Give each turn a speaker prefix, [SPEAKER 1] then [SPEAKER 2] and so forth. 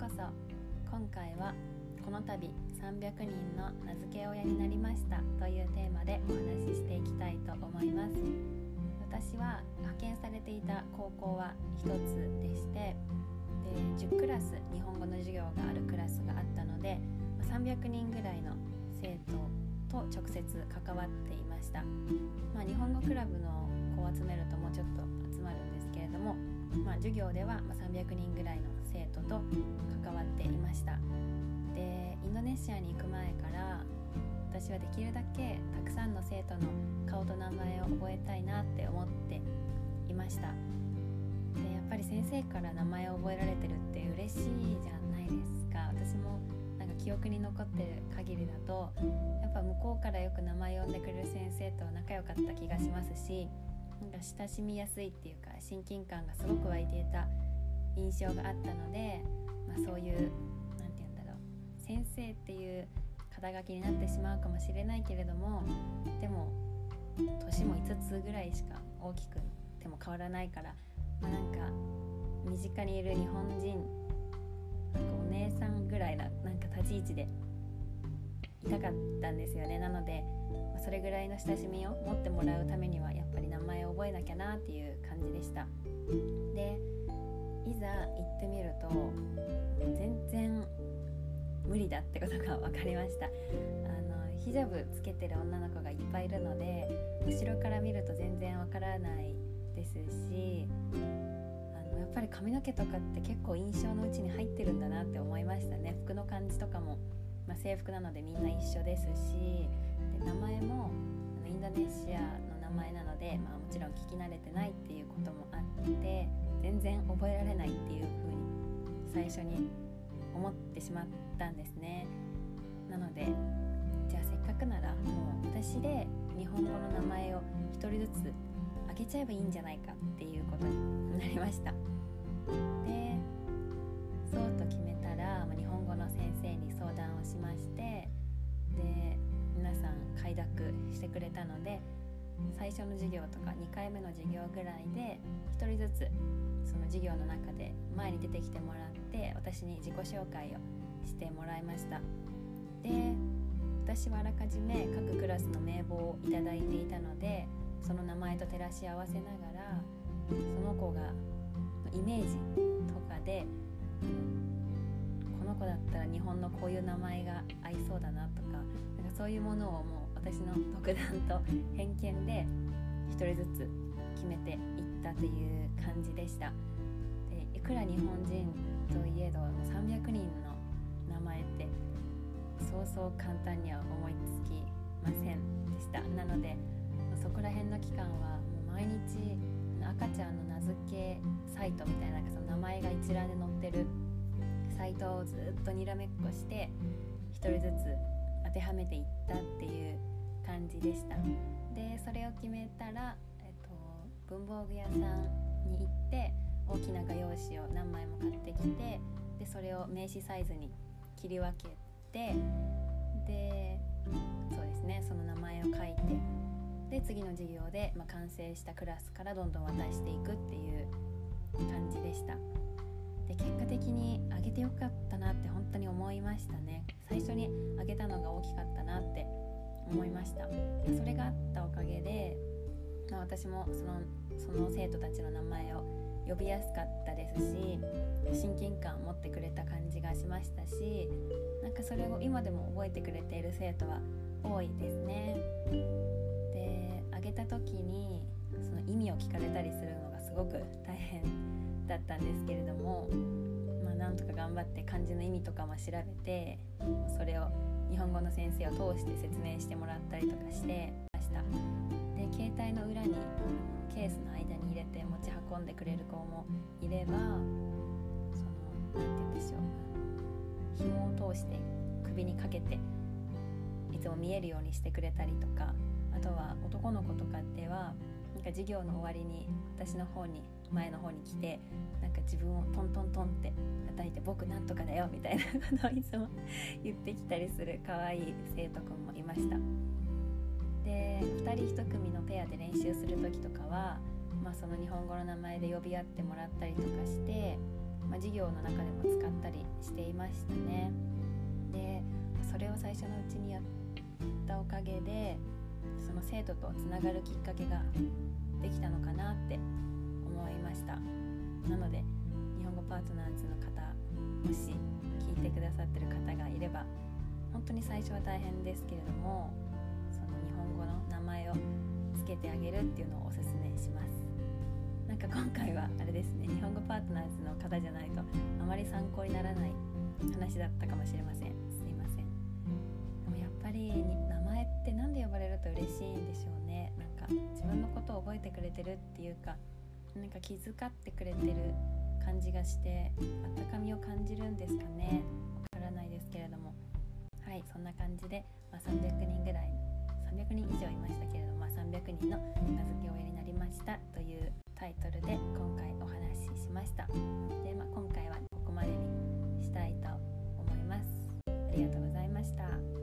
[SPEAKER 1] こそ今回はこの度300人の名付け親になりましたというテーマでお話ししていきたいと思います。私は派遣されていた高校は1つでしてで10クラス日本語の授業があるクラスがあったので300人ぐらいの生徒と直接関わっていました、まあ、日本語クラブの子を集めるともうちょっと授業では300人ぐらいの生徒と関わっていました。でインドネシアに行く前から私はできるだけたくさんの生徒の顔と名前を覚えたいなって思っていました。でやっぱり先生から名前を覚えられてるって嬉しいじゃないですか。私もなんか記憶に残ってる限りだとやっぱ向こうからよく名前呼んでくれる先生と仲良かった気がしますしなんか親しみやすいっていうか親近感がすごく湧いていた印象があったので、まあ、そういう何て言うんだろう先生っていう肩書きになってしまうかもしれないけれどもでも年も5つぐらいしか大きくても変わらないから、まあ、なんか身近にいる日本人お姉さんぐらいななんか立ち位置でいたかったんですよね。なので、ま、それぐらいの親しみを持ってもらうためにはやっぱり名前を覚えなきゃなっていう感じでした。でいざ行ってみると全然無理だってことが分かりました。あのヒジャブつけてる女の子がいっぱいいるので後ろから見ると全然わからないですしあのやっぱり髪の毛とかって結構印象のうちに入ってるんだなって思いましたね。服の感じとかも、まあ、制服なのでみんな一緒ですしで名前もインドネシアの名前なので、まあ、もちろん聞き慣れてないっていうこともあって全然覚えられないっていう風に最初に思ってしまったんですね。なのでじゃあせっかくならもう私で日本語の名前を1人ずつあげちゃえばいいんじゃないかっていうことになりました。で快諾してくれたので最初の授業とか2回目の授業ぐらいで1人ずつその授業の中で前に出てきてもらって私に自己紹介をしてもらいました。で私はあらかじめ各クラスの名簿をいいていたのでその名前と照らし合わせながらその子がイメージとかでこの子だったら日本のこういう名前が合いそうだなとかなんかそういうものをもう私の独断と偏見で1人ずつ決めていったという感じでした。でいくら日本人といえど300人の名前ってそうそう簡単には思いつきませんでした。なのでそこら辺の期間はもう毎日赤ちゃんの名付けサイトみたいなその名前が一覧で載ってるサイトをずっとにらめっこして1人ずつ当てはめていったっていう感じでした。でそれを決めたら、えっと、文房具屋さんに行って大きな画用紙を何枚も買ってきてでそれを名刺サイズに切り分けてでそうですねその名前を書いてで次の授業で、まあ、完成したクラスからどんどん渡していくっていう感じでした。で結果的にあげてよかったなって本当に思いましたね。最初にあげたのが大きかったなって思いました。それがあったおかげで、まあ、私もそのその生徒たちの名前を呼びやすかったですし親近感を持ってくれた感じがしましたしなんかそれを今でも覚えてくれている生徒は多いですね。であげた時にその意味を聞かれたりするのがすごく大変だったんですけれどもまあなんとか頑張って漢字の意味とかも調べてそれを日本語の先生を通して説明してもらったりとかしてました。で携帯の裏にケースの間に入れて持ち運んでくれる子もいればその何て言うんでしょう。紐を通して首にかけていつも見えるようにしてくれたりとかあとは男の子とかではなんか授業の終わりに私の方に前の方に来てなんか自分をトントントンって叩いて「僕なんとかだよ」みたいなことをいつも言ってきたりする可愛い生徒くんもいました。で2人1組のペアで練習する時とかは、まあ、その日本語の名前で呼び合ってもらったりとかしてまあ、授業の中でも使ったりしていましたね。でそれを最初のうちにやったおかげでその生徒とつながるきっかけができたのかなって思いました。なので日本語パートナーズの方もし聞いてくださってる方がいれば本当に最初は大変ですけれどもその日本語の名前をつけてあげるっていうのをおすすめします。なんか今回はあれですね日本語パートナーズの方じゃないとあまり参考にならない話だったかもしれません。すいません。でもやっぱり名前って何で呼ばれると嬉しいんでしょうね。なんか自分のことを覚えてくれてるっていうかなんか気遣ってくれてる感じがして温かみを感じるんですかね。わからないですけれども。はいそんな感じで、まあ、300人ぐらい300人以上いましたけれども、まあ、300人の名付け親になりましたというタイトルで今回お話ししました。で、まあ、今回はここまでにしたいと思います。ありがとうございました。